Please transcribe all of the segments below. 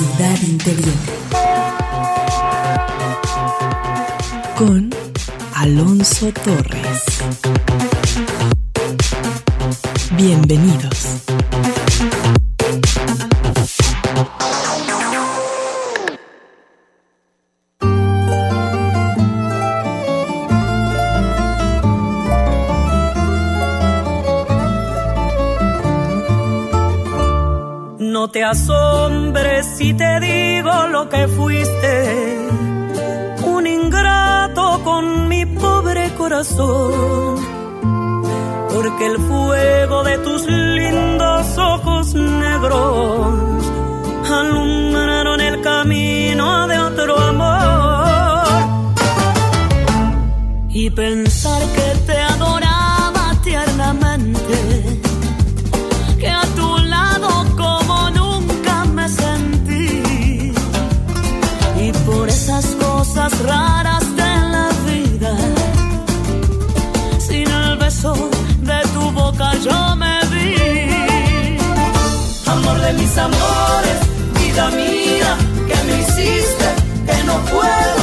ciudad interior. Con Alonso Torres. Que fuiste, un ingrato con mi pobre corazón, porque el fuego de tus lindos ojos negros alumbraron el camino de otro amor. Y pensar amores, vida mía, que me hiciste, que no puedo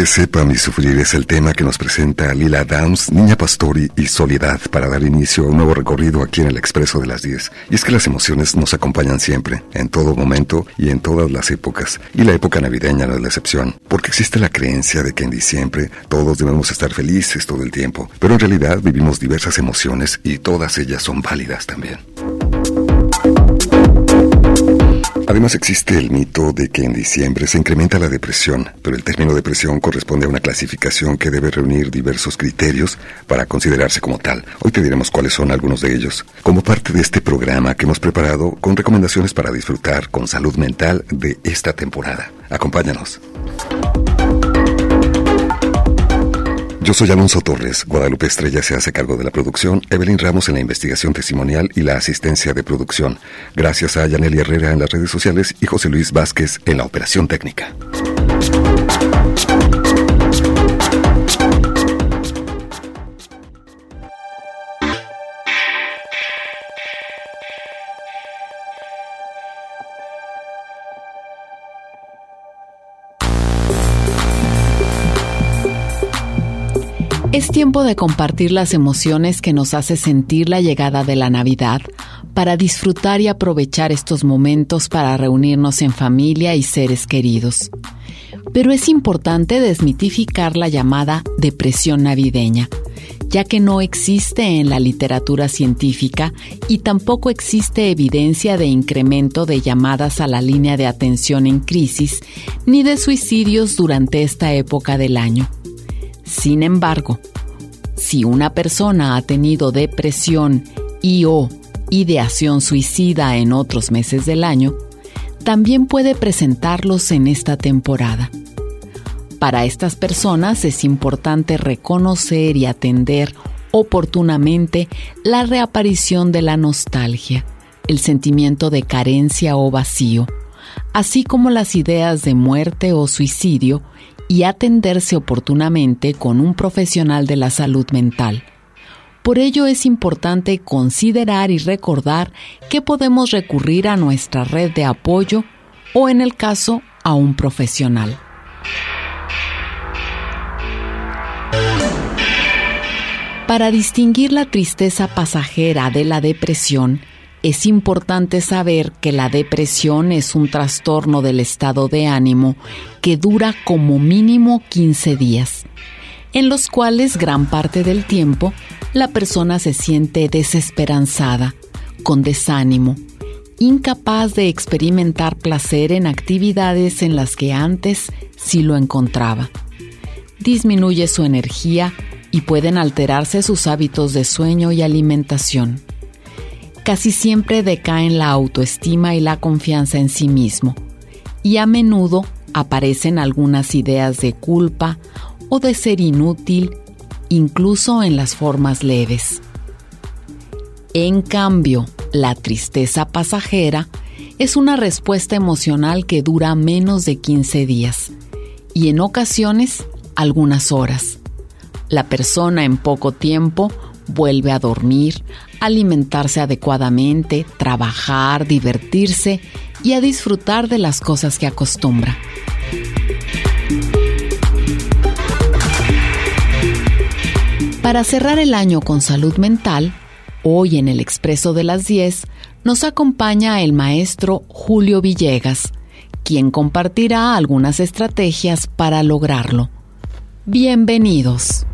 nadie sepa mi sufrir es el tema que nos presenta Lila Downs, Niña Pastori y Soledad para dar inicio a un nuevo recorrido aquí en el Expreso de las 10. Y es que las emociones nos acompañan siempre, en todo momento y en todas las épocas. Y la época navideña no es la excepción, porque existe la creencia de que en diciembre todos debemos estar felices todo el tiempo. Pero en realidad vivimos diversas emociones y todas ellas son válidas también. Además existe el mito de que en diciembre se incrementa la depresión, pero el término depresión corresponde a una clasificación que debe reunir diversos criterios para considerarse como tal. Hoy te diremos cuáles son algunos de ellos, como parte de este programa que hemos preparado con recomendaciones para disfrutar con salud mental de esta temporada. Acompáñanos. Yo soy Alonso Torres. Guadalupe Estrella se hace cargo de la producción, Evelyn Ramos en la investigación testimonial y la asistencia de producción. Gracias a Yaneli Herrera en las redes sociales y José Luis Vázquez en la operación técnica. Es tiempo de compartir las emociones que nos hace sentir la llegada de la Navidad, para disfrutar y aprovechar estos momentos para reunirnos en familia y seres queridos. Pero es importante desmitificar la llamada depresión navideña, ya que no existe en la literatura científica y tampoco existe evidencia de incremento de llamadas a la línea de atención en crisis ni de suicidios durante esta época del año. Sin embargo, si una persona ha tenido depresión y o ideación suicida en otros meses del año, también puede presentarlos en esta temporada. Para estas personas es importante reconocer y atender oportunamente la reaparición de la nostalgia, el sentimiento de carencia o vacío, así como las ideas de muerte o suicidio y atenderse oportunamente con un profesional de la salud mental. Por ello es importante considerar y recordar que podemos recurrir a nuestra red de apoyo o en el caso a un profesional. Para distinguir la tristeza pasajera de la depresión, es importante saber que la depresión es un trastorno del estado de ánimo que dura como mínimo 15 días, en los cuales gran parte del tiempo la persona se siente desesperanzada, con desánimo, incapaz de experimentar placer en actividades en las que antes sí lo encontraba. Disminuye su energía y pueden alterarse sus hábitos de sueño y alimentación casi siempre decaen la autoestima y la confianza en sí mismo, y a menudo aparecen algunas ideas de culpa o de ser inútil, incluso en las formas leves. En cambio, la tristeza pasajera es una respuesta emocional que dura menos de 15 días y en ocasiones algunas horas. La persona en poco tiempo vuelve a dormir, alimentarse adecuadamente, trabajar, divertirse y a disfrutar de las cosas que acostumbra. Para cerrar el año con salud mental, hoy en el Expreso de las 10 nos acompaña el maestro Julio Villegas, quien compartirá algunas estrategias para lograrlo. Bienvenidos.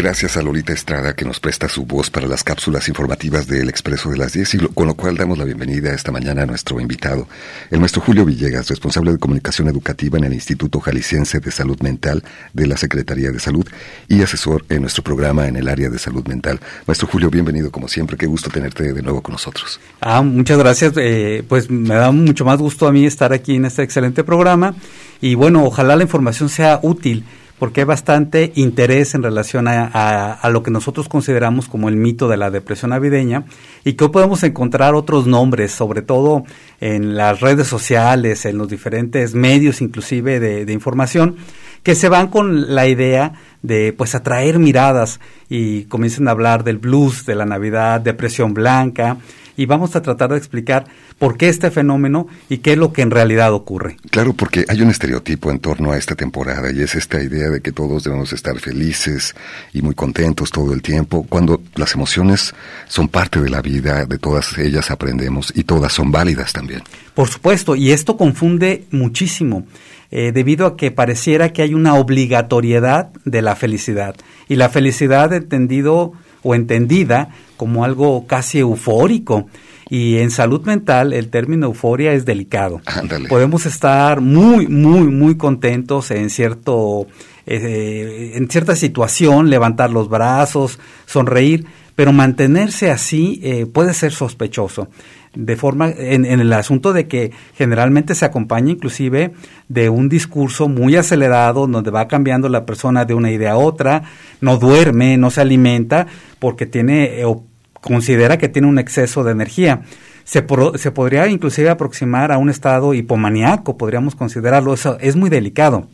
Gracias a Lolita Estrada que nos presta su voz para las cápsulas informativas del Expreso de las 10 y con lo cual damos la bienvenida esta mañana a nuestro invitado, el maestro Julio Villegas, responsable de comunicación educativa en el Instituto Jalisciense de Salud Mental de la Secretaría de Salud y asesor en nuestro programa en el área de salud mental. Maestro Julio, bienvenido como siempre, qué gusto tenerte de nuevo con nosotros. Ah, muchas gracias, eh, pues me da mucho más gusto a mí estar aquí en este excelente programa y bueno, ojalá la información sea útil porque hay bastante interés en relación a, lo que nosotros consideramos como el mito de la depresión navideña y que hoy podemos encontrar otros nombres, sobre todo en las redes sociales, en los diferentes medios inclusive de, de información, que se van con la idea de pues atraer miradas y comiencen a hablar del blues, de la Navidad, depresión blanca, y vamos a tratar de explicar por qué este fenómeno y qué es lo que en realidad ocurre. Claro, porque hay un estereotipo en torno a esta temporada y es esta idea de que todos debemos estar felices y muy contentos todo el tiempo, cuando las emociones son parte de la vida, de todas ellas aprendemos y todas son válidas también. Por supuesto, y esto confunde muchísimo. Eh, debido a que pareciera que hay una obligatoriedad de la felicidad. Y la felicidad entendido o entendida como algo casi eufórico. Y en salud mental el término euforia es delicado. Podemos estar muy, muy, muy contentos en cierto, eh, en cierta situación, levantar los brazos, sonreír, pero mantenerse así eh, puede ser sospechoso de forma en, en, el asunto de que generalmente se acompaña inclusive de un discurso muy acelerado donde va cambiando la persona de una idea a otra, no duerme, no se alimenta porque tiene o considera que tiene un exceso de energía. Se, se podría inclusive aproximar a un estado hipomaniaco, podríamos considerarlo, eso es muy delicado.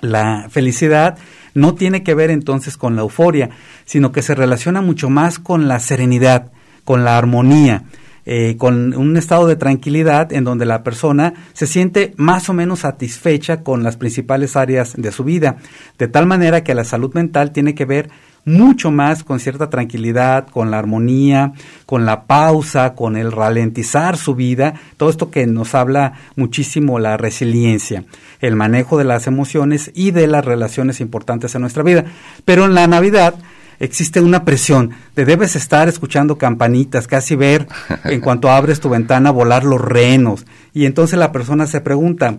La felicidad no tiene que ver entonces con la euforia, sino que se relaciona mucho más con la serenidad, con la armonía, eh, con un estado de tranquilidad en donde la persona se siente más o menos satisfecha con las principales áreas de su vida, de tal manera que la salud mental tiene que ver mucho más con cierta tranquilidad, con la armonía, con la pausa, con el ralentizar su vida, todo esto que nos habla muchísimo la resiliencia, el manejo de las emociones y de las relaciones importantes en nuestra vida. Pero en la Navidad existe una presión de debes estar escuchando campanitas, casi ver en cuanto abres tu ventana volar los renos. Y entonces la persona se pregunta,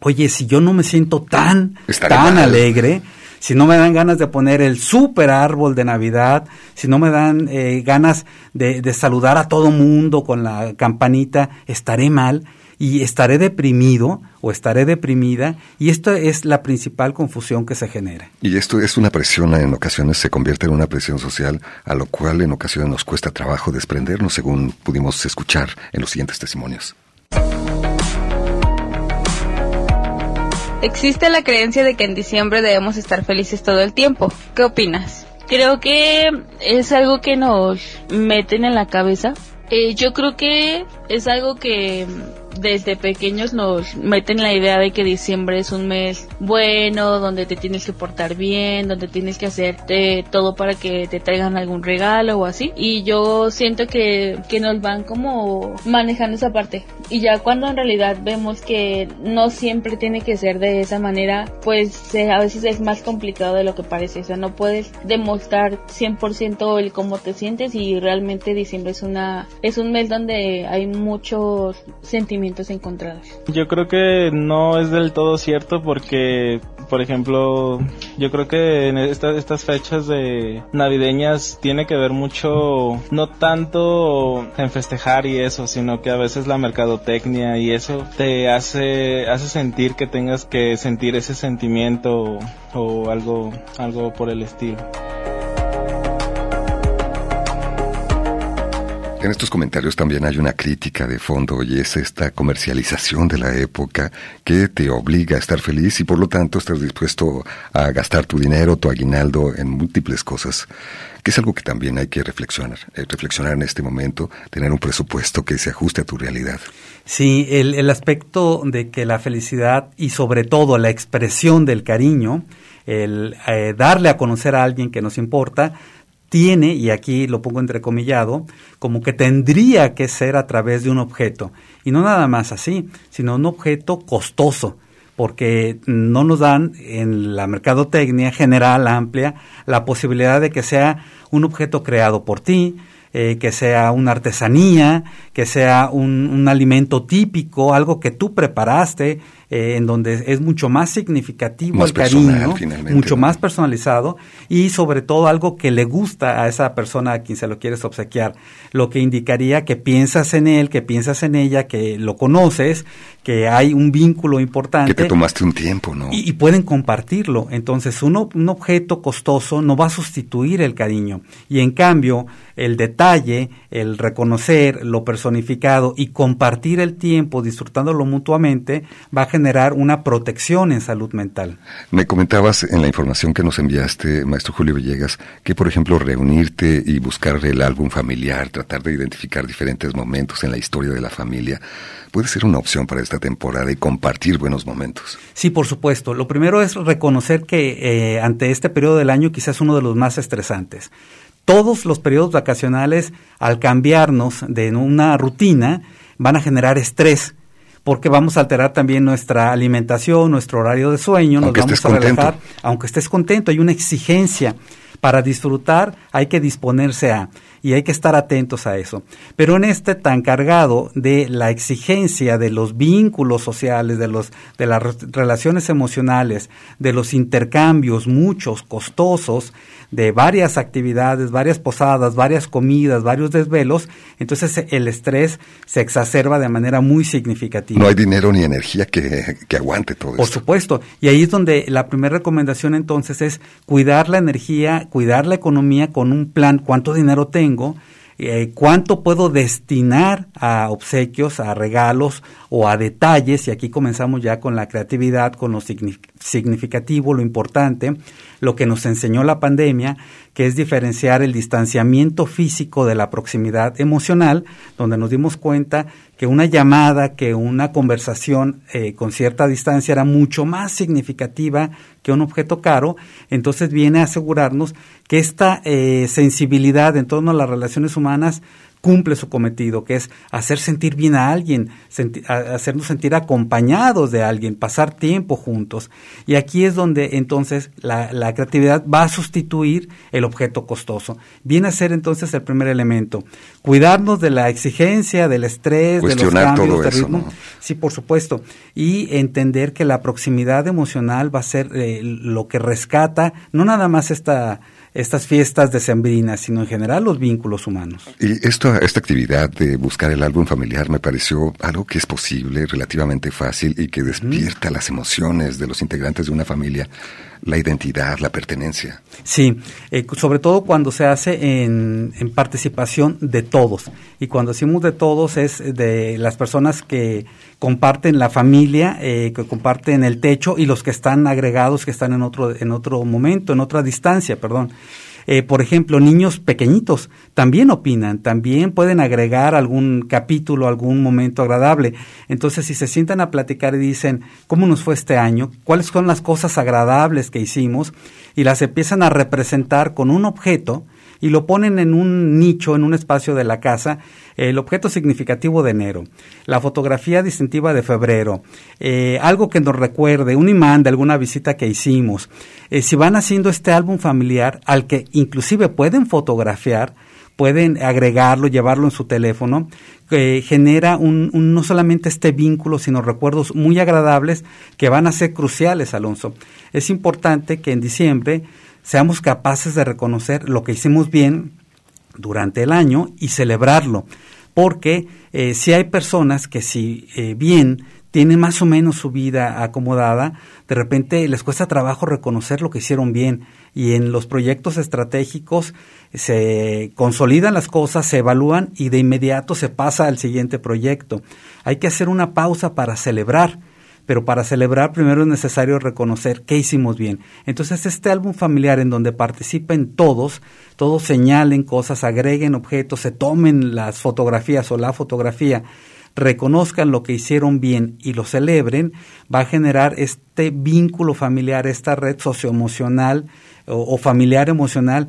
oye, si yo no me siento tan, tan alegre, si no me dan ganas de poner el super árbol de Navidad, si no me dan eh, ganas de, saludar a todo mundo con la campanita, estaré mal y estaré deprimido o estaré deprimida y esto es la principal confusión que se genera. Y esto es una presión, en ocasiones se convierte en una presión social, a lo cual en ocasiones nos cuesta trabajo desprendernos, según pudimos escuchar en los siguientes testimonios. Existe la creencia de que en diciembre debemos estar felices todo el tiempo. ¿Qué opinas? Creo que es algo que nos meten en la cabeza. Eh, yo creo que es algo que desde pequeños nos meten la idea de que diciembre es un mes bueno, donde te tienes que portar bien, donde tienes que hacerte todo para que te traigan algún regalo o así. Y yo siento que, que nos van como manejando esa parte. Y ya cuando en realidad vemos que no siempre tiene que ser de esa manera, pues eh, a veces es más complicado de lo que parece. O sea, no puedes demostrar 100% el cómo te sientes y realmente diciembre es una es un mes donde hay muchos sentimientos encontrados. Yo creo que no es del todo cierto porque, por ejemplo, yo creo que en estas fechas de navideñas tiene que ver mucho, no tanto en festejar y eso, sino que a veces la mercadotecnia y eso te hace, hace sentir que tengas que sentir ese sentimiento o algo, algo por el estilo. En estos comentarios también hay una crítica de fondo y es esta comercialización de la época que te obliga a estar feliz y por lo tanto estás dispuesto a gastar tu dinero, tu aguinaldo en múltiples cosas, que es algo que también hay que reflexionar, eh, reflexionar en este momento, tener un presupuesto que se ajuste a tu realidad. Sí, el, el aspecto de que la felicidad y sobre todo la expresión del cariño, el eh, darle a conocer a alguien que nos importa, tiene, y aquí lo pongo entrecomillado, como que tendría que ser a través de un objeto. Y no nada más así, sino un objeto costoso, porque no nos dan en la mercadotecnia general, amplia, la posibilidad de que sea un objeto creado por ti, eh, que sea una artesanía, que sea un, un, alimento típico, algo que tú preparaste, eh, en donde es mucho más significativo más el cariño, mucho ¿no? más personalizado y sobre todo algo que le gusta a esa persona a quien se lo quieres obsequiar, lo que indicaría que piensas en él, que piensas en ella, que lo conoces, que hay un vínculo importante. Que te tomaste un tiempo, ¿no? Y, y pueden compartirlo. Entonces, uno, un objeto costoso no va a sustituir el cariño. Y en cambio, el detalle, el reconocer lo personificado y compartir el tiempo disfrutándolo mutuamente va a generar una protección en salud mental. Me comentabas en la información que nos enviaste, maestro Julio Villegas, que por ejemplo reunirte y buscar el álbum familiar, tratar de identificar diferentes momentos en la historia de la familia, puede ser una opción para esta temporada y compartir buenos momentos. Sí, por supuesto. Lo primero es reconocer que eh, ante este periodo del año quizás uno de los más estresantes. Todos los periodos vacacionales, al cambiarnos de una rutina, van a generar estrés porque vamos a alterar también nuestra alimentación, nuestro horario de sueño, aunque nos vamos a contento. relajar, aunque estés contento, hay una exigencia. Para disfrutar hay que disponerse a. y hay que estar atentos a eso. Pero en este tan cargado de la exigencia de los vínculos sociales, de, los, de las relaciones emocionales, de los intercambios, muchos, costosos, de varias actividades, varias posadas, varias comidas, varios desvelos, entonces el estrés se exacerba de manera muy significativa. No hay dinero ni energía que, que aguante todo Por supuesto, y ahí es donde la primera recomendación entonces es cuidar la energía, cuidar la economía con un plan, cuánto dinero tengo, eh, cuánto puedo destinar a obsequios, a regalos o a detalles, y aquí comenzamos ya con la creatividad, con lo significativo, lo importante, lo que nos enseñó la pandemia, que es diferenciar el distanciamiento físico de la proximidad emocional, donde nos dimos cuenta que una llamada, que una conversación eh, con cierta distancia era mucho más significativa que un objeto caro, entonces viene a asegurarnos que esta eh, sensibilidad en torno a las relaciones humanas cumple su cometido, que es hacer sentir bien a alguien, hacernos sentir acompañados de alguien, pasar tiempo juntos. Y aquí es donde entonces la, creatividad va a sustituir el objeto costoso. Viene a ser entonces el primer elemento. Cuidarnos de la exigencia, del estrés, de los cambios de ritmo. Sí, por supuesto. Y entender que la proximidad emocional va a ser eh, lo que rescata, no nada más esta estas fiestas decembrinas, sino en general los vínculos humanos. Y esto, esta actividad de buscar el álbum familiar me pareció algo que es posible, relativamente fácil y que despierta las emociones de los integrantes de una familia la identidad, la pertenencia. Sí, eh, sobre todo cuando se hace en, en, participación de todos. Y cuando decimos de todos es de las personas que comparten la familia, eh, que comparten el techo y los que están agregados, que están en otro, en otro momento, en otra distancia, perdón. Eh, por ejemplo, niños pequeñitos también opinan, también pueden agregar algún capítulo, algún momento agradable. Entonces, si se sientan a platicar y dicen, ¿cómo nos fue este año? ¿Cuáles son las cosas agradables que hicimos? Y las empiezan a representar con un objeto, y lo ponen en un nicho, en un espacio de la casa, el objeto significativo de enero, la fotografía distintiva de febrero, eh, algo que nos recuerde, un imán de alguna visita que hicimos. Eh, si van haciendo este álbum familiar al que inclusive pueden fotografiar, pueden agregarlo, llevarlo en su teléfono, que genera un, no solamente este vínculo, sino recuerdos muy agradables que van a ser cruciales, Alonso. Es importante que en diciembre seamos capaces de reconocer lo que hicimos bien durante el año y celebrarlo. Porque eh, si hay personas que si eh, bien tienen más o menos su vida acomodada, de repente les cuesta trabajo reconocer lo que hicieron bien y en los proyectos estratégicos se consolidan las cosas, se evalúan y de inmediato se pasa al siguiente proyecto. Hay que hacer una pausa para celebrar pero para celebrar primero es necesario reconocer qué hicimos bien. Entonces este álbum familiar en donde participen todos, todos señalen cosas, agreguen objetos, se tomen las fotografías o la fotografía, reconozcan lo que hicieron bien y lo celebren, va a generar este vínculo familiar, esta red socioemocional o, o familiar emocional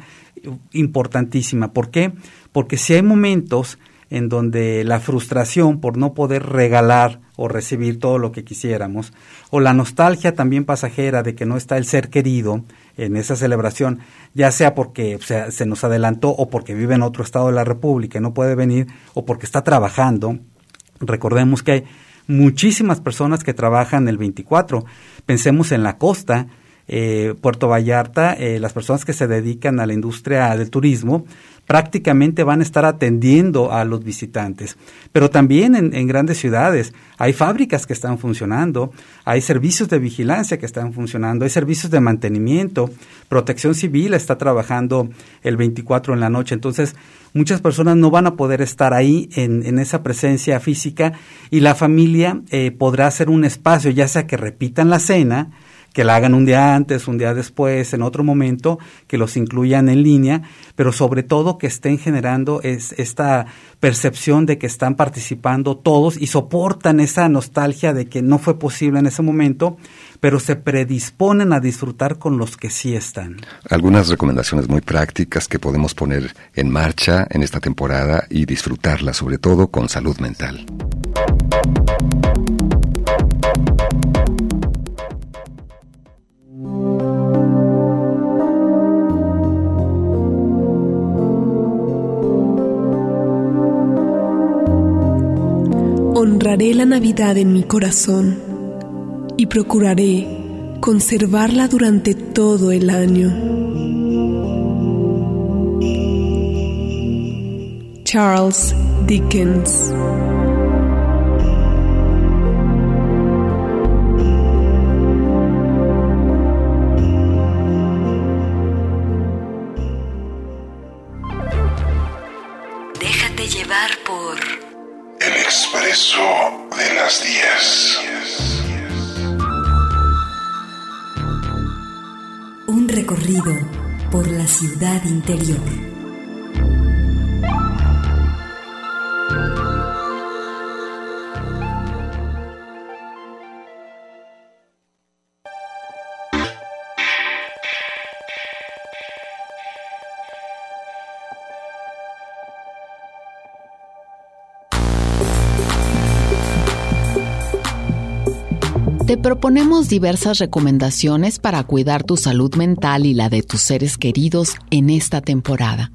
importantísima. ¿Por qué? Porque si hay momentos en donde la frustración por no poder regalar o recibir todo lo que quisiéramos, o la nostalgia también pasajera de que no está el ser querido en esa celebración, ya sea porque se nos adelantó o porque vive en otro estado de la República y no puede venir, o porque está trabajando. Recordemos que hay muchísimas personas que trabajan el 24. Pensemos en la costa, eh, Puerto Vallarta, eh, las personas que se dedican a la industria del turismo, prácticamente van a estar atendiendo a los visitantes. Pero también en, grandes ciudades hay fábricas que están funcionando, hay servicios de vigilancia que están funcionando, hay servicios de mantenimiento, protección civil está trabajando el 24 en la noche. Entonces, muchas personas no van a poder estar ahí en, esa presencia física y la familia eh, podrá hacer un espacio, ya sea que repitan la cena, que la hagan un día antes, un día después, en otro momento, que los incluyan en línea, pero sobre todo que estén generando es, esta percepción de que están participando todos y soportan esa nostalgia de que no fue posible en ese momento, pero se predisponen a disfrutar con los que sí están. Algunas recomendaciones muy prácticas que podemos poner en marcha en esta temporada y disfrutarla sobre todo con salud mental. Honraré la Navidad en mi corazón y procuraré conservarla durante todo el año. Charles Dickens expreso de las 10. Un recorrido por la ciudad interior. Te proponemos diversas recomendaciones para cuidar tu salud mental y la de tus seres queridos en esta temporada.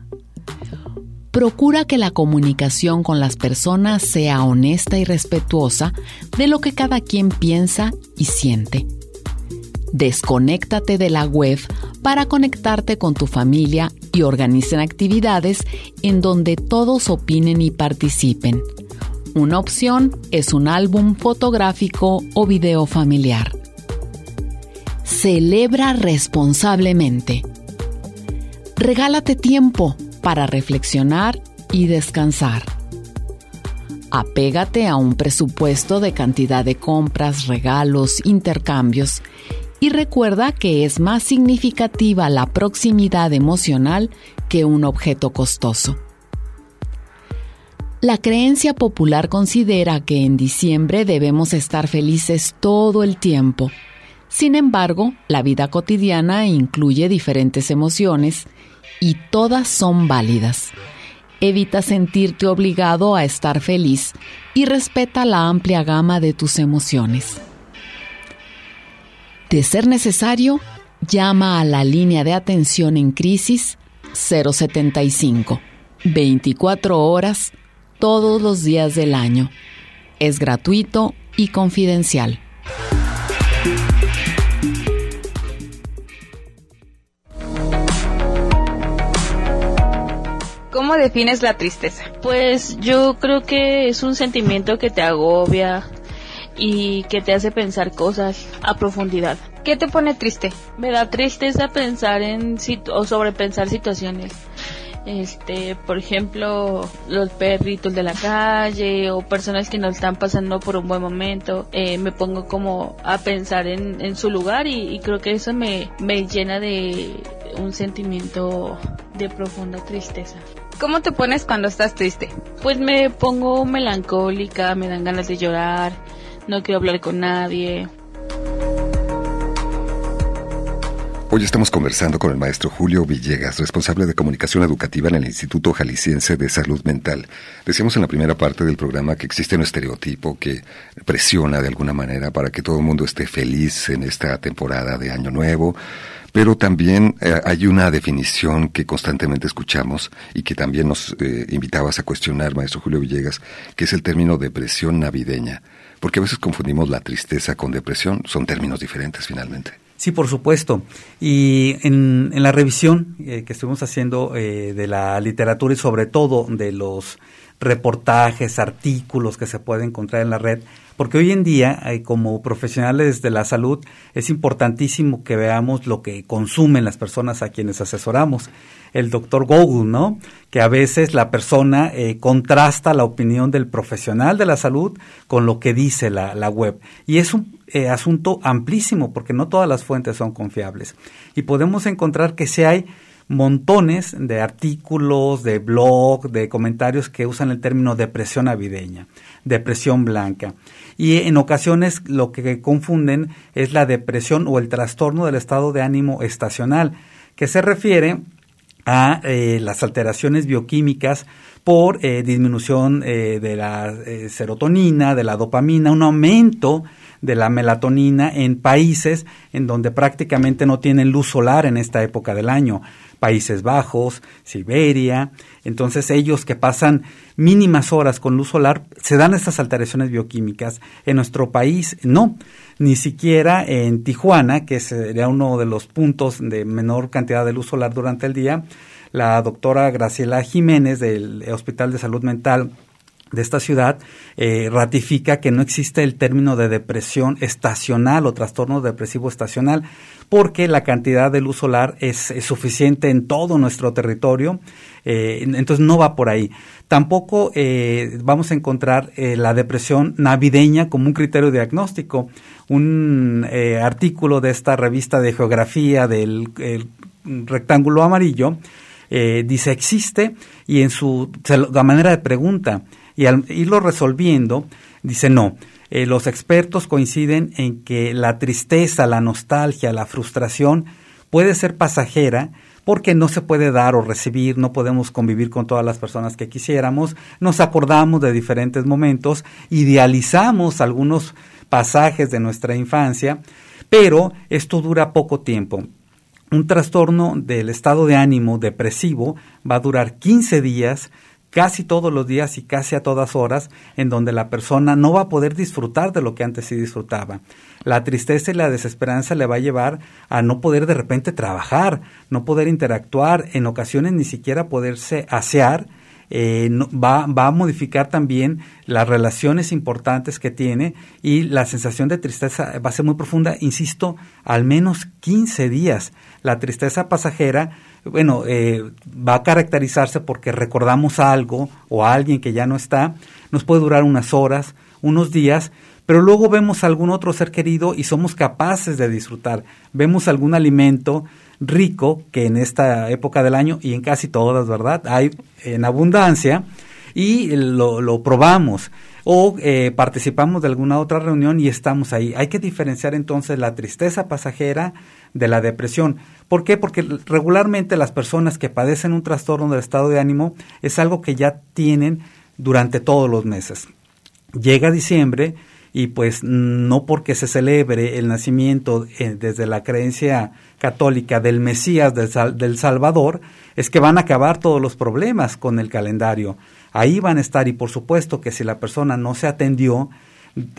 Procura que la comunicación con las personas sea honesta y respetuosa de lo que cada quien piensa y siente. Desconéctate de la web para conectarte con tu familia y organicen actividades en donde todos opinen y participen una opción es un álbum fotográfico o video familiar. Celebra responsablemente. Regálate tiempo para reflexionar y descansar. Apégate a un presupuesto de cantidad de compras, regalos, intercambios y recuerda que es más significativa la proximidad emocional que un objeto costoso. La creencia popular considera que en diciembre debemos estar felices todo el tiempo. Sin embargo, la vida cotidiana incluye diferentes emociones y todas son válidas. Evita sentirte obligado a estar feliz y respeta la amplia gama de tus emociones. De ser necesario, llama a la línea de atención en crisis 075 24 horas todos los días del año. Es gratuito y confidencial. ¿Cómo defines la tristeza? Pues yo creo que es un sentimiento que te agobia y que te hace pensar cosas a profundidad. ¿Qué te pone triste? Me da tristeza pensar en o sobrepensar situaciones este por ejemplo los perritos de la calle o personas que no están pasando por un buen momento eh, me pongo como a pensar en, en su lugar y, y, creo que eso me, me llena de un sentimiento de profunda tristeza ¿Cómo te pones cuando estás triste? Pues me pongo melancólica, me dan ganas de llorar, no quiero hablar con nadie, Hoy estamos conversando con el maestro Julio Villegas, responsable de comunicación educativa en el Instituto Jalisciense de Salud Mental. Decíamos en la primera parte del programa que existe un estereotipo que presiona de alguna manera para que todo el mundo esté feliz en esta temporada de Año Nuevo, pero también eh, hay una definición que constantemente escuchamos y que también nos eh, invitabas a cuestionar, maestro Julio Villegas, que es el término depresión navideña, porque a veces confundimos la tristeza con depresión, son términos diferentes finalmente. Sí, por supuesto. Y en, en la revisión eh, que estuvimos haciendo eh, de la literatura y sobre todo de los reportajes, artículos que se pueden encontrar en la red, porque hoy en día, eh, como profesionales de la salud, es importantísimo que veamos lo que consumen las personas a quienes asesoramos. El doctor Google, ¿no? Que a veces la persona eh, contrasta la opinión del profesional de la salud con lo que dice la, la web. Y es un eh, asunto amplísimo, porque no todas las fuentes son confiables. Y podemos encontrar que si hay montones de artículos, de blog, de comentarios que usan el término depresión navideña, depresión blanca. Y en ocasiones lo que confunden es la depresión o el trastorno del estado de ánimo estacional, que se refiere a eh, las alteraciones bioquímicas por eh, disminución eh, de la serotonina, de la dopamina, un aumento de la melatonina en países en donde prácticamente no tienen luz solar en esta época del año. Países Bajos, Siberia. Entonces ellos que pasan mínimas horas con luz solar, se dan estas alteraciones bioquímicas. En nuestro país no, ni siquiera en Tijuana, que sería uno de los puntos de menor cantidad de luz solar durante el día, la doctora Graciela Jiménez del Hospital de Salud Mental de esta ciudad eh, ratifica que no existe el término de depresión estacional o trastorno depresivo estacional porque la cantidad de luz solar es, suficiente en todo nuestro territorio, eh, entonces no va por ahí. Tampoco eh, vamos a encontrar la depresión navideña como un criterio diagnóstico. Un artículo de esta revista de geografía del rectángulo amarillo dice existe y en su la manera de pregunta y al irlo resolviendo, dice no. Eh, los expertos coinciden en que la tristeza, la nostalgia, la frustración puede ser pasajera porque no se puede dar o recibir, no podemos convivir con todas las personas que quisiéramos, nos acordamos de diferentes momentos, idealizamos algunos pasajes de nuestra infancia, pero esto dura poco tiempo. Un trastorno del estado de ánimo depresivo va a durar 15 días, casi todos los días y casi a todas horas, en donde la persona no va a poder disfrutar de lo que antes sí disfrutaba. La tristeza y la desesperanza le va a llevar a no poder de repente trabajar, no poder interactuar, en ocasiones ni siquiera poderse asear, eh, va, va, a modificar también las relaciones importantes que tiene y la sensación de tristeza va a ser muy profunda, insisto, al menos 15 días. La tristeza pasajera bueno, eh, va a caracterizarse porque recordamos algo o a alguien que ya no está, nos puede durar unas horas, unos días, pero luego vemos algún otro ser querido y somos capaces de disfrutar. Vemos algún alimento rico que en esta época del año y en casi todas, ¿verdad? Hay en abundancia y lo, lo probamos o eh, participamos de alguna otra reunión y estamos ahí. Hay que diferenciar entonces la tristeza pasajera de la depresión. ¿Por qué? Porque regularmente las personas que padecen un trastorno del estado de ánimo es algo que ya tienen durante todos los meses. Llega diciembre y pues no porque se celebre el nacimiento eh, desde la creencia católica del Mesías del, del Salvador, es que van a acabar todos los problemas con el calendario. Ahí van a estar y por supuesto que si la persona no se atendió,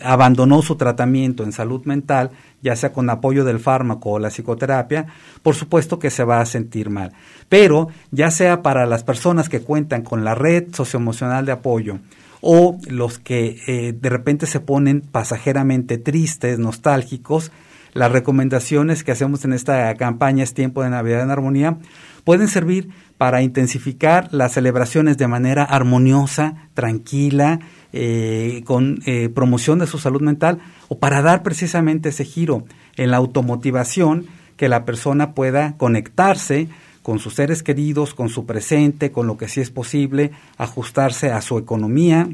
abandonó su tratamiento en salud mental, ya sea con apoyo del fármaco o la psicoterapia, por supuesto que se va a sentir mal. Pero ya sea para las personas que cuentan con la red socioemocional de apoyo o los que eh, de repente se ponen pasajeramente tristes, nostálgicos, las recomendaciones que hacemos en esta campaña es tiempo de Navidad en armonía, pueden servir para intensificar las celebraciones de manera armoniosa, tranquila, eh, con eh, promoción de su salud mental o para dar precisamente ese giro en la automotivación que la persona pueda conectarse con sus seres queridos, con su presente, con lo que sí es posible, ajustarse a su economía,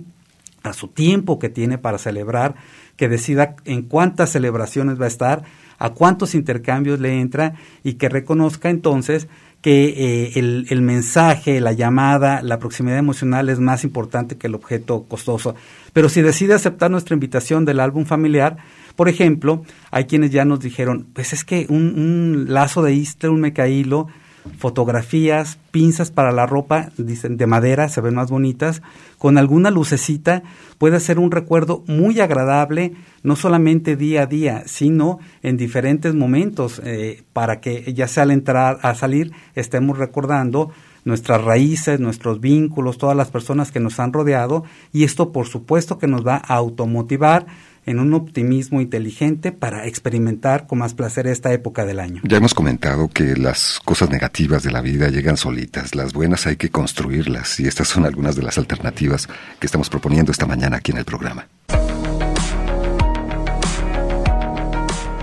a su tiempo que tiene para celebrar, que decida en cuántas celebraciones va a estar, a cuántos intercambios le entra y que reconozca entonces que eh, el, el, mensaje, la llamada, la proximidad emocional es más importante que el objeto costoso. Pero si decide aceptar nuestra invitación del álbum familiar, por ejemplo, hay quienes ya nos dijeron, pues es que un, un lazo de Easter, un mecaílo, fotografías, pinzas para la ropa, dicen de madera, se ven más bonitas, con alguna lucecita, puede ser un recuerdo muy agradable, no solamente día a día, sino en diferentes momentos, eh, para que ya sea al entrar, a salir, estemos recordando nuestras raíces, nuestros vínculos, todas las personas que nos han rodeado, y esto por supuesto que nos va a automotivar, en un optimismo inteligente para experimentar con más placer esta época del año. Ya hemos comentado que las cosas negativas de la vida llegan solitas, las buenas hay que construirlas y estas son algunas de las alternativas que estamos proponiendo esta mañana aquí en el programa.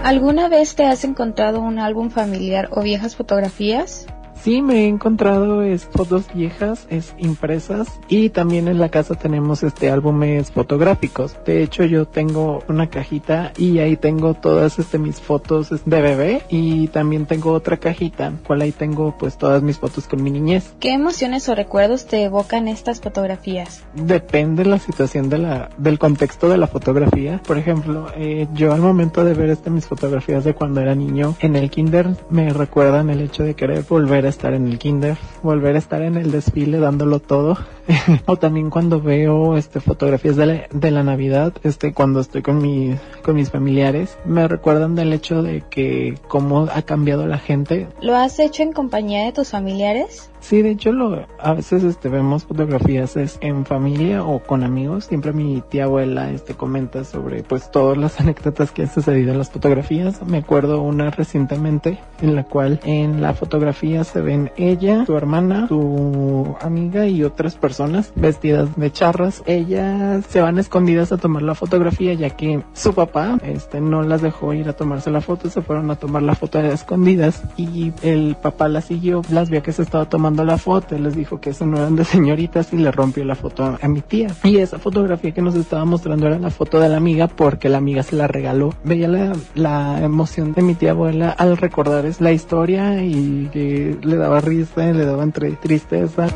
¿Alguna vez te has encontrado un álbum familiar o viejas fotografías? Sí, me he encontrado es, fotos viejas, es impresas y también en la casa tenemos este álbumes fotográficos. De hecho, yo tengo una cajita y ahí tengo todas este mis fotos de bebé y también tengo otra cajita, cual ahí tengo pues todas mis fotos con mi niñez. ¿Qué emociones o recuerdos te evocan estas fotografías? Depende la situación de la del contexto de la fotografía. Por ejemplo, eh, yo al momento de ver este mis fotografías de cuando era niño en el kinder me recuerdan el hecho de querer volver a estar en el kinder, volver a estar en el desfile dándolo todo. o también cuando veo este fotografías de la, de la Navidad, este cuando estoy con mi con mis familiares, me recuerdan del hecho de que cómo ha cambiado la gente. ¿Lo has hecho en compañía de tus familiares? Sí, de hecho lo, a veces este, vemos fotografías es, en familia o con amigos. Siempre mi tía abuela este, comenta sobre pues todas las anécdotas que han sucedido en las fotografías. Me acuerdo una recientemente en la cual en la fotografía se ven ella, su hermana, su amiga y otras personas vestidas de charras. Ellas se van escondidas a tomar la fotografía ya que su papá este, no las dejó ir a tomarse la foto. Se fueron a tomar la foto de escondidas y el papá las siguió, las vio que se estaba tomando la foto, les dijo que eso no eran de señoritas y le rompió la foto a mi tía. Y esa fotografía que nos estaba mostrando era la foto de la amiga porque la amiga se la regaló. Veía la, la emoción de mi tía abuela al recordar la historia y que le daba risa, le daba entre tristeza.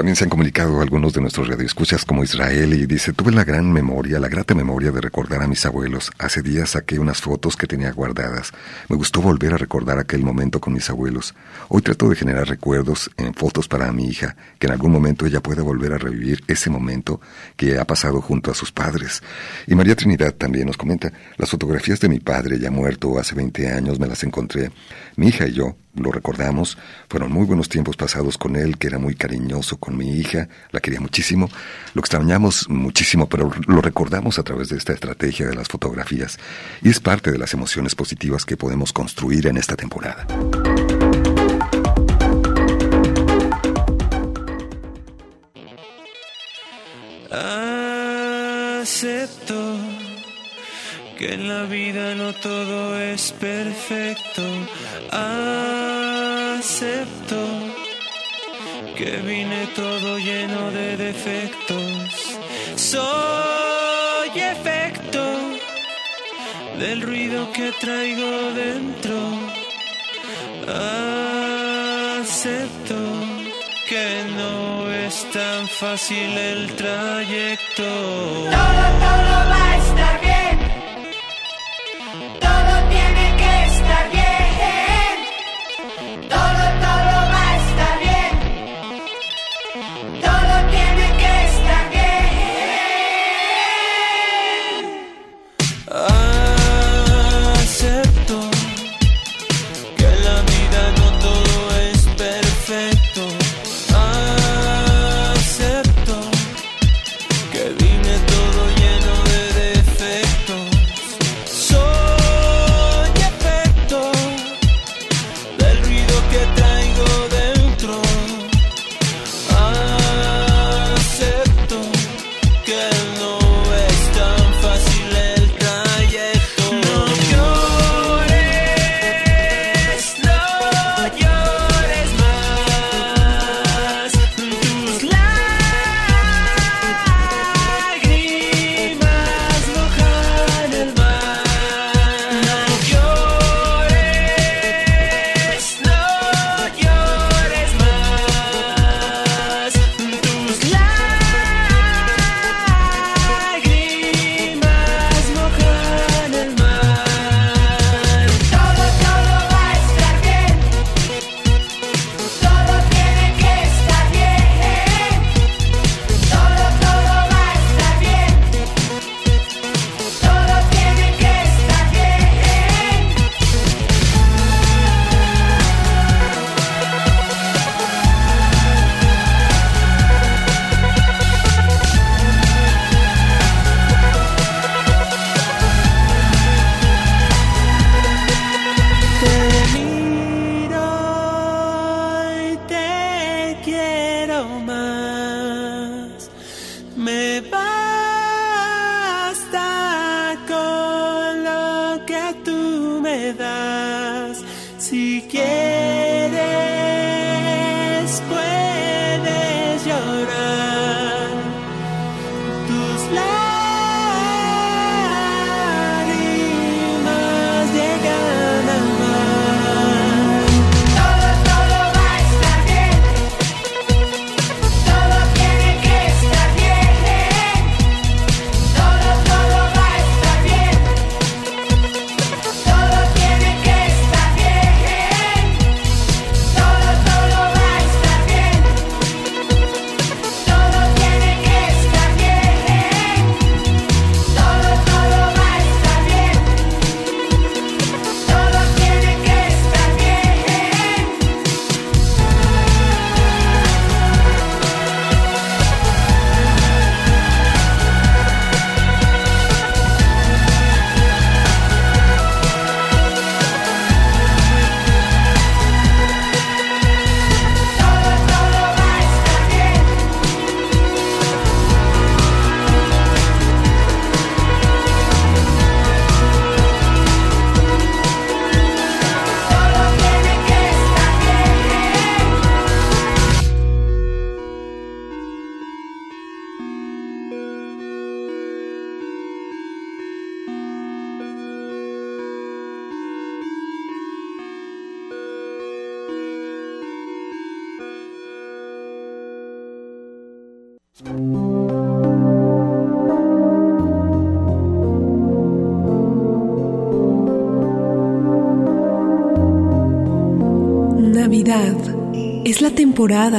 También se han comunicado algunos de nuestros radioescuchas como Israel y dice, tuve la gran memoria, la grata memoria de recordar a mis abuelos. Hace días saqué unas fotos que tenía guardadas. Me gustó volver a recordar aquel momento con mis abuelos. Hoy trato de generar recuerdos en fotos para mi hija, que en algún momento ella pueda volver a revivir ese momento que ha pasado junto a sus padres. Y María Trinidad también nos comenta, las fotografías de mi padre ya muerto hace 20 años me las encontré. Mi hija y yo lo recordamos, fueron muy buenos tiempos pasados con él, que era muy cariñoso con mi hija, la quería muchísimo, lo extrañamos muchísimo, pero lo recordamos a través de esta estrategia de las fotografías y es parte de las emociones positivas que podemos construir en esta temporada. Acepto que en la vida no todo es perfecto. Acepto que vine todo lleno de defectos. Soy efecto del ruido que traigo dentro. Acepto que no es tan fácil el trayecto. Todo, todo va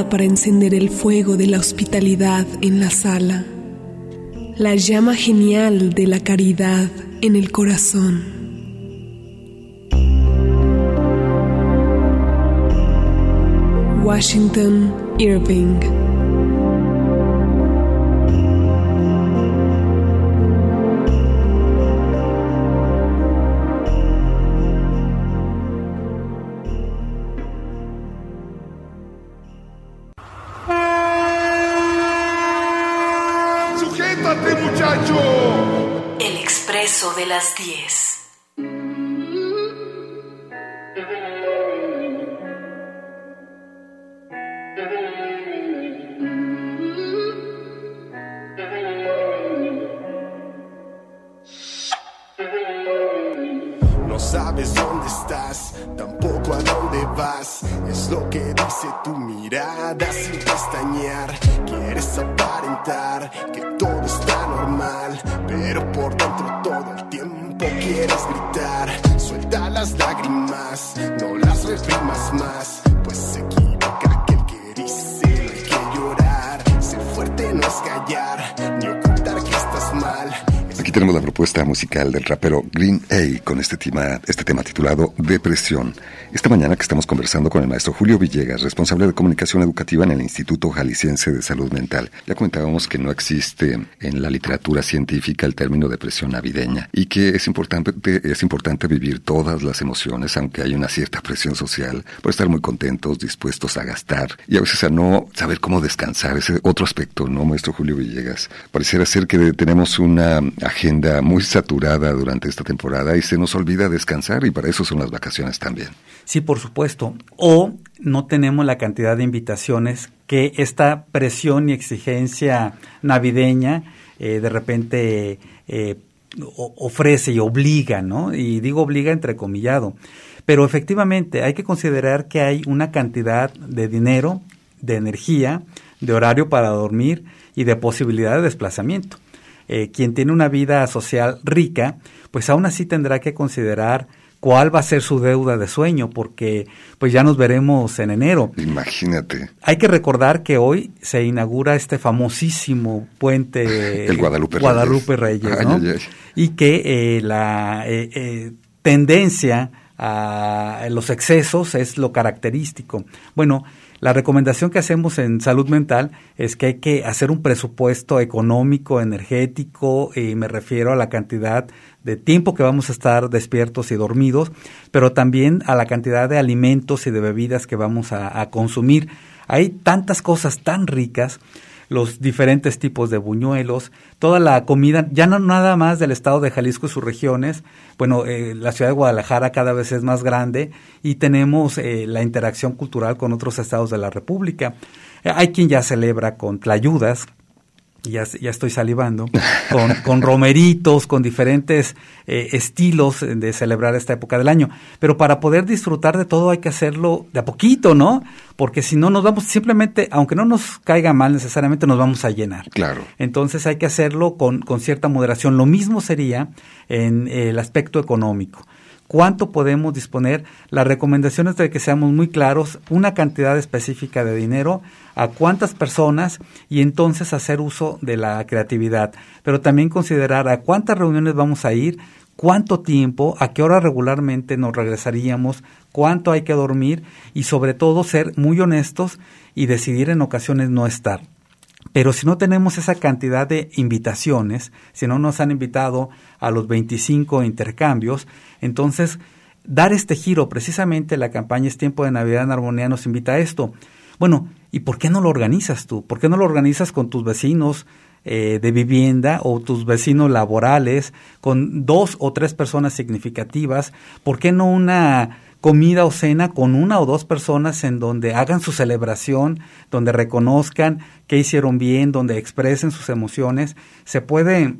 para encender el fuego de la hospitalidad en la sala, la llama genial de la caridad en el corazón. Washington Irving ¡Sujétate, muchacho! El expreso de las 10. Musical del rapero Green A con este tema, este tema titulado Depresión. Esta mañana que estamos conversando con el maestro Julio Villegas, responsable de comunicación educativa en el Instituto Jalisciense de Salud Mental. Ya comentábamos que no existe en la literatura científica el término depresión navideña y que es importante, es importante vivir todas las emociones, aunque hay una cierta presión social, por estar muy contentos, dispuestos a gastar y a veces a no saber cómo descansar. Ese otro aspecto, ¿no, maestro Julio Villegas? Pareciera ser que tenemos una agenda muy saturada durante esta temporada y se nos olvida descansar y para eso son las vacaciones también. Sí, por supuesto. O no tenemos la cantidad de invitaciones que esta presión y exigencia navideña eh, de repente eh, ofrece y obliga, ¿no? Y digo obliga entrecomillado. Pero efectivamente hay que considerar que hay una cantidad de dinero, de energía, de horario para dormir y de posibilidad de desplazamiento. Eh, quien tiene una vida social rica, pues aún así tendrá que considerar cuál va a ser su deuda de sueño, porque pues ya nos veremos en enero. Imagínate. Hay que recordar que hoy se inaugura este famosísimo puente El Guadalupe Reyes. Guadalupe Reyes, ¿no? ay, ay. Y que eh, la eh, eh, tendencia a los excesos es lo característico. Bueno, la recomendación que hacemos en salud mental es que hay que hacer un presupuesto económico, energético, y me refiero a la cantidad de tiempo que vamos a estar despiertos y dormidos, pero también a la cantidad de alimentos y de bebidas que vamos a, a consumir. Hay tantas cosas tan ricas los diferentes tipos de buñuelos, toda la comida, ya no nada más del estado de Jalisco y sus regiones, bueno, eh, la ciudad de Guadalajara cada vez es más grande y tenemos eh, la interacción cultural con otros estados de la República. Hay quien ya celebra con tlayudas, ya, ya estoy salivando, con, con romeritos, con diferentes eh, estilos de celebrar esta época del año. Pero para poder disfrutar de todo hay que hacerlo de a poquito, ¿no? Porque si no nos vamos simplemente, aunque no nos caiga mal necesariamente, nos vamos a llenar. Claro. Entonces hay que hacerlo con, con cierta moderación. Lo mismo sería en el aspecto económico cuánto podemos disponer. Las recomendaciones de que seamos muy claros, una cantidad específica de dinero, a cuántas personas y entonces hacer uso de la creatividad. Pero también considerar a cuántas reuniones vamos a ir, cuánto tiempo, a qué hora regularmente nos regresaríamos, cuánto hay que dormir y sobre todo ser muy honestos y decidir en ocasiones no estar. Pero si no tenemos esa cantidad de invitaciones, si no nos han invitado a los 25 intercambios, entonces dar este giro, precisamente la campaña Es Tiempo de Navidad en Armonía nos invita a esto. Bueno, ¿y por qué no lo organizas tú? ¿Por qué no lo organizas con tus vecinos eh, de vivienda o tus vecinos laborales, con dos o tres personas significativas? ¿Por qué no una comida o cena con una o dos personas en donde hagan su celebración, donde reconozcan qué hicieron bien, donde expresen sus emociones? Se puede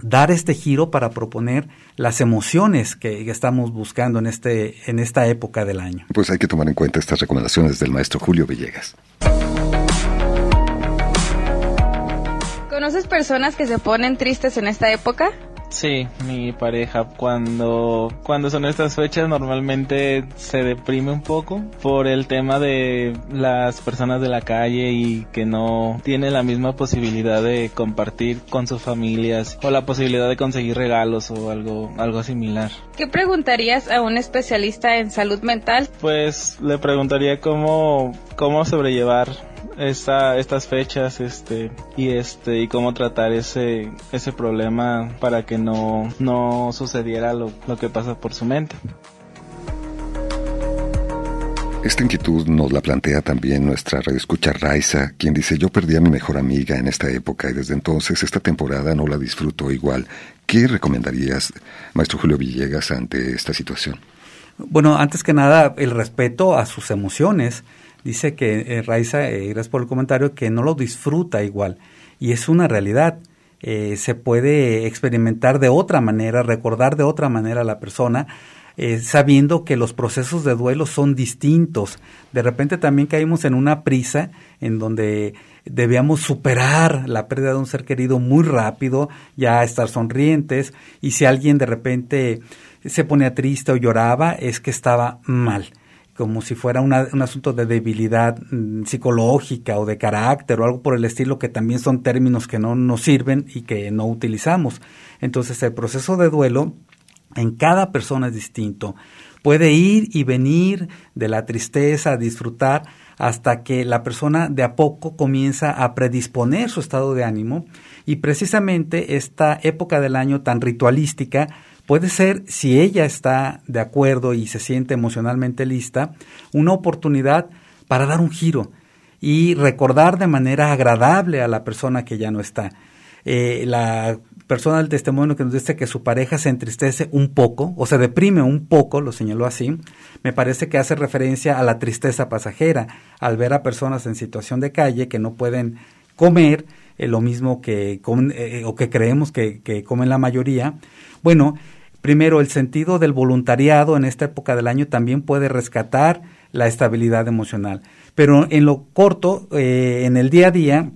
dar este giro para proponer las emociones que, que, estamos buscando en este en esta época del año. Pues hay que tomar en cuenta estas recomendaciones del maestro Julio Villegas. ¿Conoces personas que se ponen tristes en esta época? Sí, mi pareja cuando cuando son estas fechas normalmente se deprime un poco por el tema de las personas de la calle y que no tiene la misma posibilidad de compartir con sus familias o la posibilidad de conseguir regalos o algo algo similar. ¿Qué preguntarías a un especialista en salud mental? Pues le preguntaría cómo cómo sobrellevar esta, estas fechas este y este y cómo tratar ese ese problema para que no no sucediera lo, lo que pasa por su mente. Esta inquietud nos la plantea también nuestra radioescucha Raiza, quien dice yo perdí a mi mejor amiga en esta época y desde entonces esta temporada no la disfruto igual. ¿Qué recomendarías, maestro Julio Villegas, ante esta situación? Bueno, antes que nada, el respeto a sus emociones dice que eh, Raiza, eh, gracias por el comentario, que no lo disfruta igual. Y es una realidad. Eh, se puede experimentar de otra manera, recordar de otra manera a la persona, eh, sabiendo que los procesos de duelo son distintos. De repente también caímos en una prisa en donde debíamos superar la pérdida de un ser querido muy rápido, ya estar sonrientes, y si alguien de repente se ponía triste o lloraba, es que estaba mal como si fuera una, un asunto de debilidad mm, psicológica o de carácter o algo por el estilo, que también son términos que no nos sirven y que no utilizamos. Entonces el proceso de duelo en cada persona es distinto. Puede ir y venir de la tristeza a disfrutar hasta que la persona de a poco comienza a predisponer su estado de ánimo y precisamente esta época del año tan ritualística puede ser, si ella está de acuerdo y se siente emocionalmente lista, una oportunidad para dar un giro y recordar de manera agradable a la persona que ya no está. Eh, la persona del testimonio que nos dice que su pareja se entristece un poco o se deprime un poco, lo señaló así, me parece que hace referencia a la tristeza pasajera al ver a personas en situación de calle que no pueden comer eh, lo mismo que eh, o que creemos que, que comen la mayoría. Bueno, primero el sentido del voluntariado en esta época del año también puede rescatar la estabilidad emocional, pero en lo corto, eh, en el día a día,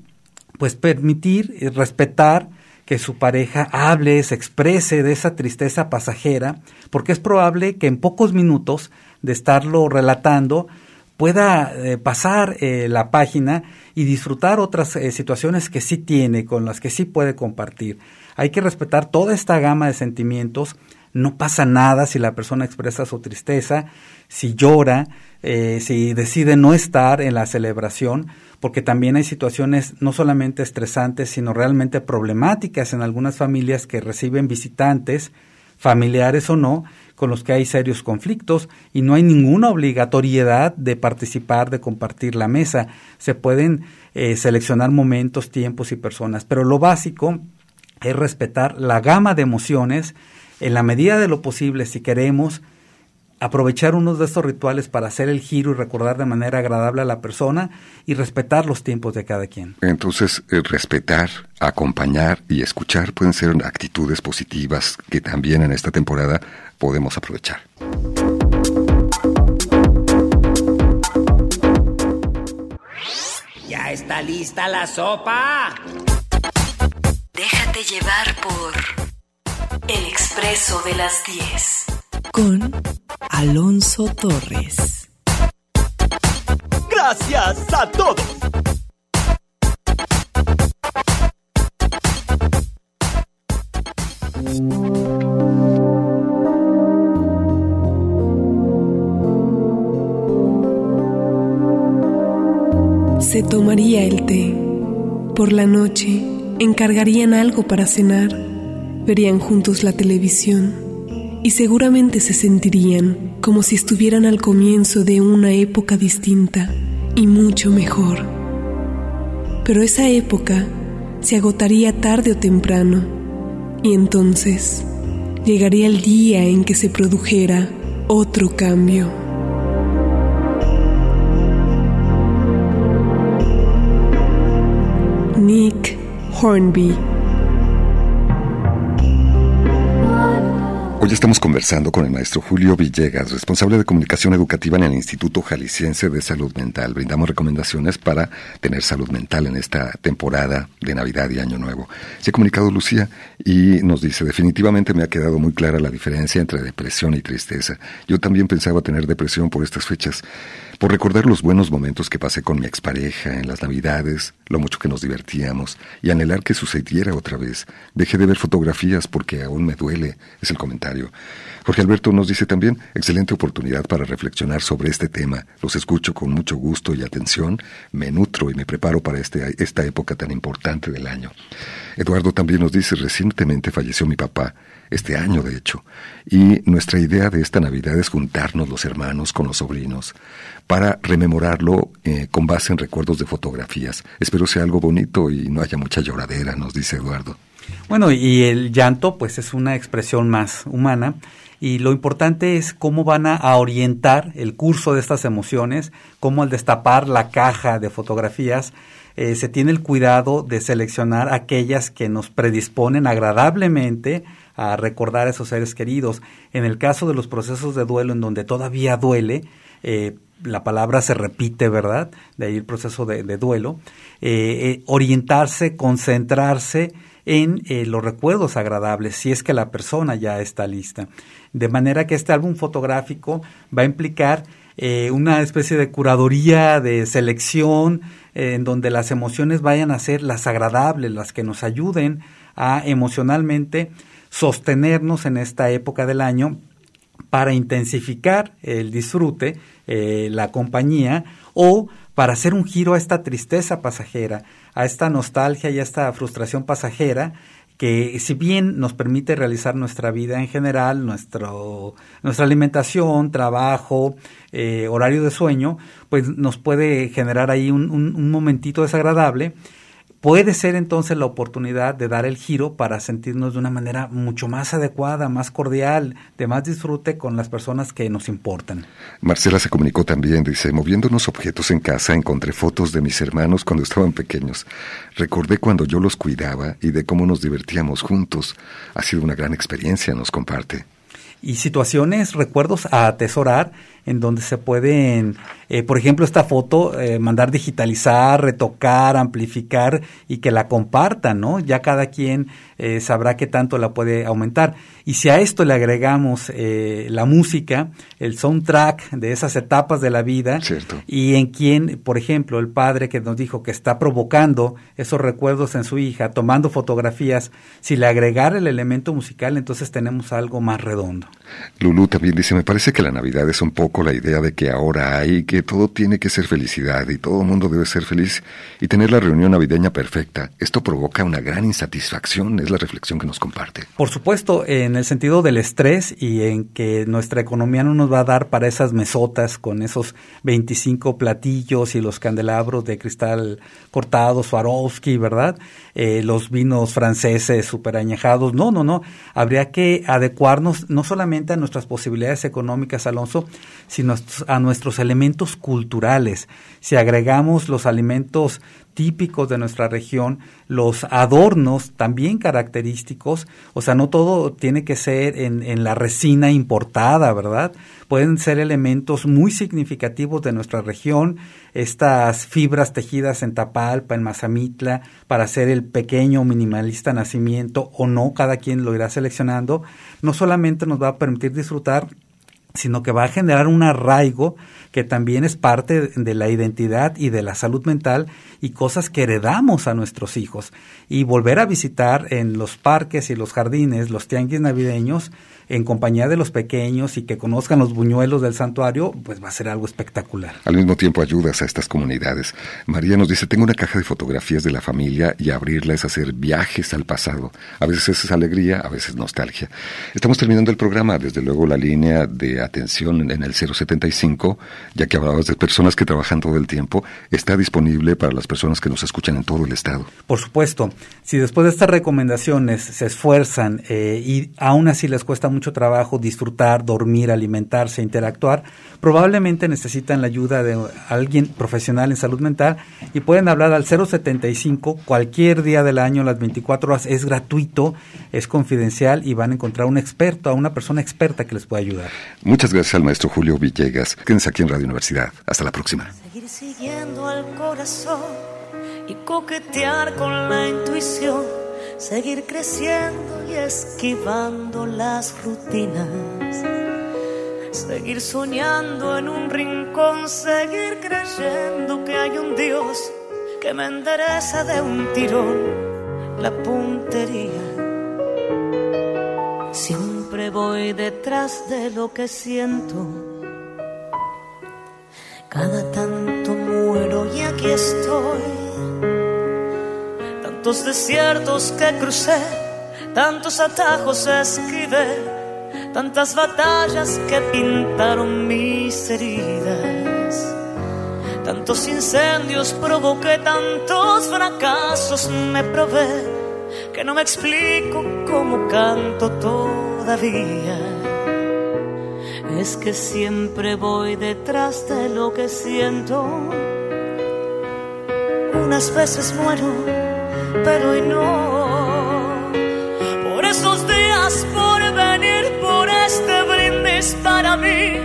pues permitir, eh, respetar que su pareja hable, se exprese de esa tristeza pasajera, porque es probable que en pocos minutos de estarlo relatando pueda eh, pasar la página y disfrutar otras situaciones que sí tiene, con las que sí puede compartir. Hay que respetar toda esta gama de sentimientos. No pasa nada si la persona expresa su tristeza, si llora, si decide no estar en la celebración, porque también hay situaciones no solamente estresantes, sino realmente problemáticas en algunas familias que reciben visitantes, familiares o no, con los que hay serios conflictos y no hay ninguna obligatoriedad de participar, de compartir la mesa. Se pueden eh, seleccionar momentos, tiempos y personas, pero lo básico es respetar la gama de emociones en la medida de lo posible, si queremos, aprovechar unos de estos rituales para hacer el giro y recordar de manera agradable a la persona y respetar los tiempos de cada quien. Entonces, eh, respetar, acompañar y escuchar pueden ser actitudes positivas que también en esta temporada podemos aprovechar. ¿Ya está lista la sopa? Déjate llevar por El Expreso de las 10. Con Alonso Torres. Gracias a todos. Se tomaría el té. Por la noche encargarían algo para cenar. Verían juntos la televisión y seguramente se sentirían como si estuvieran al comienzo de una época distinta y mucho mejor. Pero esa época se agotaría tarde o temprano y entonces llegaría el día en que se produjera otro cambio. Nick Hornby Hoy estamos conversando con el maestro Julio Villegas, responsable de comunicación educativa en el Instituto Jalisciense de Salud Mental. Brindamos recomendaciones para tener salud mental en esta temporada de Navidad y Año Nuevo. Se ha comunicado Lucía y nos dice, definitivamente me ha quedado muy clara la diferencia entre depresión y tristeza. Yo también pensaba tener depresión por estas fechas, por recordar los buenos momentos que pasé con mi expareja en las Navidades, lo mucho que nos divertíamos y anhelar que sucediera otra vez. Dejé de ver fotografías porque aún me duele, es el comentario. Jorge Alberto nos dice también, excelente oportunidad para reflexionar sobre este tema. Los escucho con mucho gusto y atención, me nutro y me preparo para este, esta época tan importante del año. Eduardo también nos dice, recientemente falleció mi papá, este año de hecho, y nuestra idea de esta Navidad es juntarnos los hermanos con los sobrinos para rememorarlo eh, con base en recuerdos de fotografías. Espero sea algo bonito y no haya mucha lloradera, nos dice Eduardo. Bueno, y el llanto pues es una expresión más humana y lo importante es cómo van a orientar el curso de estas emociones, cómo al destapar la caja de fotografías eh, se tiene el cuidado de seleccionar aquellas que nos predisponen agradablemente a recordar a esos seres queridos. En el caso de los procesos de duelo en donde todavía duele, eh, la palabra se repite, ¿verdad? De ahí el proceso de, duelo. Eh, eh, orientarse, concentrarse en los recuerdos agradables, si es que la persona ya está lista. De manera que este álbum fotográfico va a implicar una especie de curaduría, de selección, en donde las emociones vayan a ser las agradables, las que nos ayuden a emocionalmente sostenernos en esta época del año para intensificar el disfrute, eh, la compañía o para hacer un giro a esta tristeza pasajera, a esta nostalgia y a esta frustración pasajera que si bien nos permite realizar nuestra vida en general, nuestro, nuestra alimentación, trabajo, eh, horario de sueño, pues nos puede generar ahí un, momentito desagradable puede ser entonces la oportunidad de dar el giro para sentirnos de una manera mucho más adecuada, más cordial, de más disfrute con las personas que nos importan. Marcela se comunicó también, dice, moviendo unos objetos en casa encontré fotos de mis hermanos cuando estaban pequeños. Recordé cuando yo los cuidaba y de cómo nos divertíamos juntos. Ha sido una gran experiencia, nos comparte. Y situaciones, recuerdos a atesorar en donde se pueden, eh, por ejemplo, esta foto, eh, mandar digitalizar, retocar, amplificar y que la compartan, ¿no? Ya cada quien eh, sabrá qué tanto la puede aumentar. Y si a esto le agregamos eh, la música, el soundtrack de esas etapas de la vida, Cierto. y en quien, por ejemplo, el padre que nos dijo que está provocando esos recuerdos en su hija, tomando fotografías, si le agregara el elemento musical, entonces tenemos algo más redondo. Lulú también dice, me parece que la Navidad es un poco la idea de que ahora hay, que todo tiene que ser felicidad y todo el mundo debe ser feliz y tener la reunión navideña perfecta. Esto provoca una gran insatisfacción, es la reflexión que nos comparte. Por supuesto, en el sentido del estrés y en que nuestra economía no nos va a dar para esas mesotas con esos 25 platillos y los candelabros de cristal cortados, Swarovski, ¿verdad? Eh, los vinos franceses super añejados. No, no, no. Habría que adecuarnos no solamente a nuestras posibilidades económicas, Alonso, sino a nuestros elementos culturales. Si agregamos los alimentos típicos de nuestra región, los adornos también característicos, o sea, no todo tiene que ser en, en, la resina importada, ¿verdad? Pueden ser elementos muy significativos de nuestra región, estas fibras tejidas en Tapalpa, en Mazamitla, para hacer el pequeño minimalista nacimiento o no, cada quien lo irá seleccionando, no solamente nos va a permitir disfrutar sino que va a generar un arraigo que también es parte de la identidad y de la salud mental y cosas que heredamos a nuestros hijos. Y volver a visitar en los parques y los jardines los tianguis navideños en compañía de los pequeños y que conozcan los buñuelos del santuario, pues va a ser algo espectacular. Al mismo tiempo ayudas a estas comunidades. María nos dice, tengo una caja de fotografías de la familia y abrirla es hacer viajes al pasado. A veces es alegría, a veces nostalgia. Estamos terminando el programa, desde luego la línea de atención en el 075, ya que hablabas de personas que trabajan todo el tiempo, está disponible para las personas que nos escuchan en todo el estado. Por supuesto, si después de estas recomendaciones se esfuerzan eh, y aún así les cuesta mucho trabajo disfrutar, dormir, alimentarse, interactuar, probablemente necesitan la ayuda de alguien profesional en salud mental y pueden hablar al 075 cualquier día del año, las 24 horas, es gratuito, es confidencial y van a encontrar un experto, a una persona experta que les pueda ayudar. Muchas gracias al maestro Julio Villegas. Quédense aquí en Radio Universidad. Hasta la próxima. Seguir siguiendo al corazón y coquetear con la intuición seguir creciendo y esquivando las rutinas, seguir soñando en un rincón, seguir creyendo que hay un Dios que me endereza de un tirón la puntería. Siempre voy detrás de lo que siento. Cada tanto muero y aquí estoy tantos desiertos que crucé, tantos atajos esquivé, tantas batallas que pintaron mis heridas, tantos incendios provoqué, tantos fracasos me probé, que no me explico cómo canto todavía. Es que siempre voy detrás de lo que siento. Unas veces muero pero hoy no. Por esos días, por brindis para mí,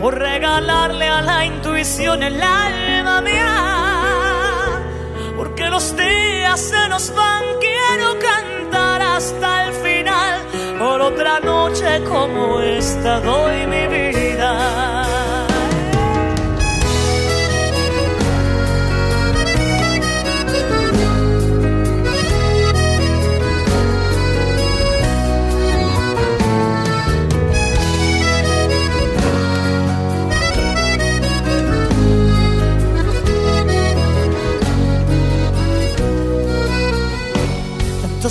por regalarle a la intuición el alma mía. Porque los días se nos van, quiero cantar hasta el final. Por otra noche como esta doy mi vida.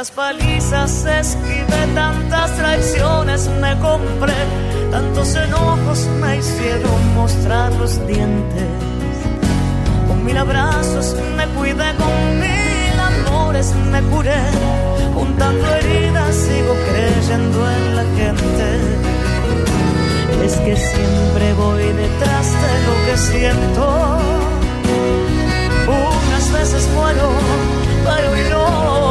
Tantas palizas esquivé, tantas traiciones me compré, tantos enojos me hicieron mostrar los dientes. Con mil abrazos me cuidé, con mil amores me curé, juntando heridas sigo creyendo en la gente. Es que siempre voy detrás de lo que siento. Unas veces muero, pero hoy no.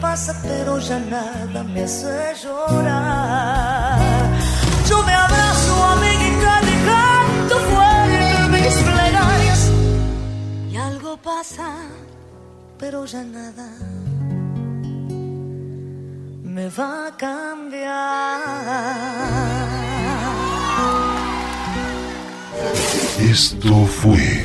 Pasa, pero ya nada me hace llorar. Yo me abrazo a mi guitarra y canto fuerte mis plegarias. Y algo pasa, pero ya nada me va a cambiar. Esto fue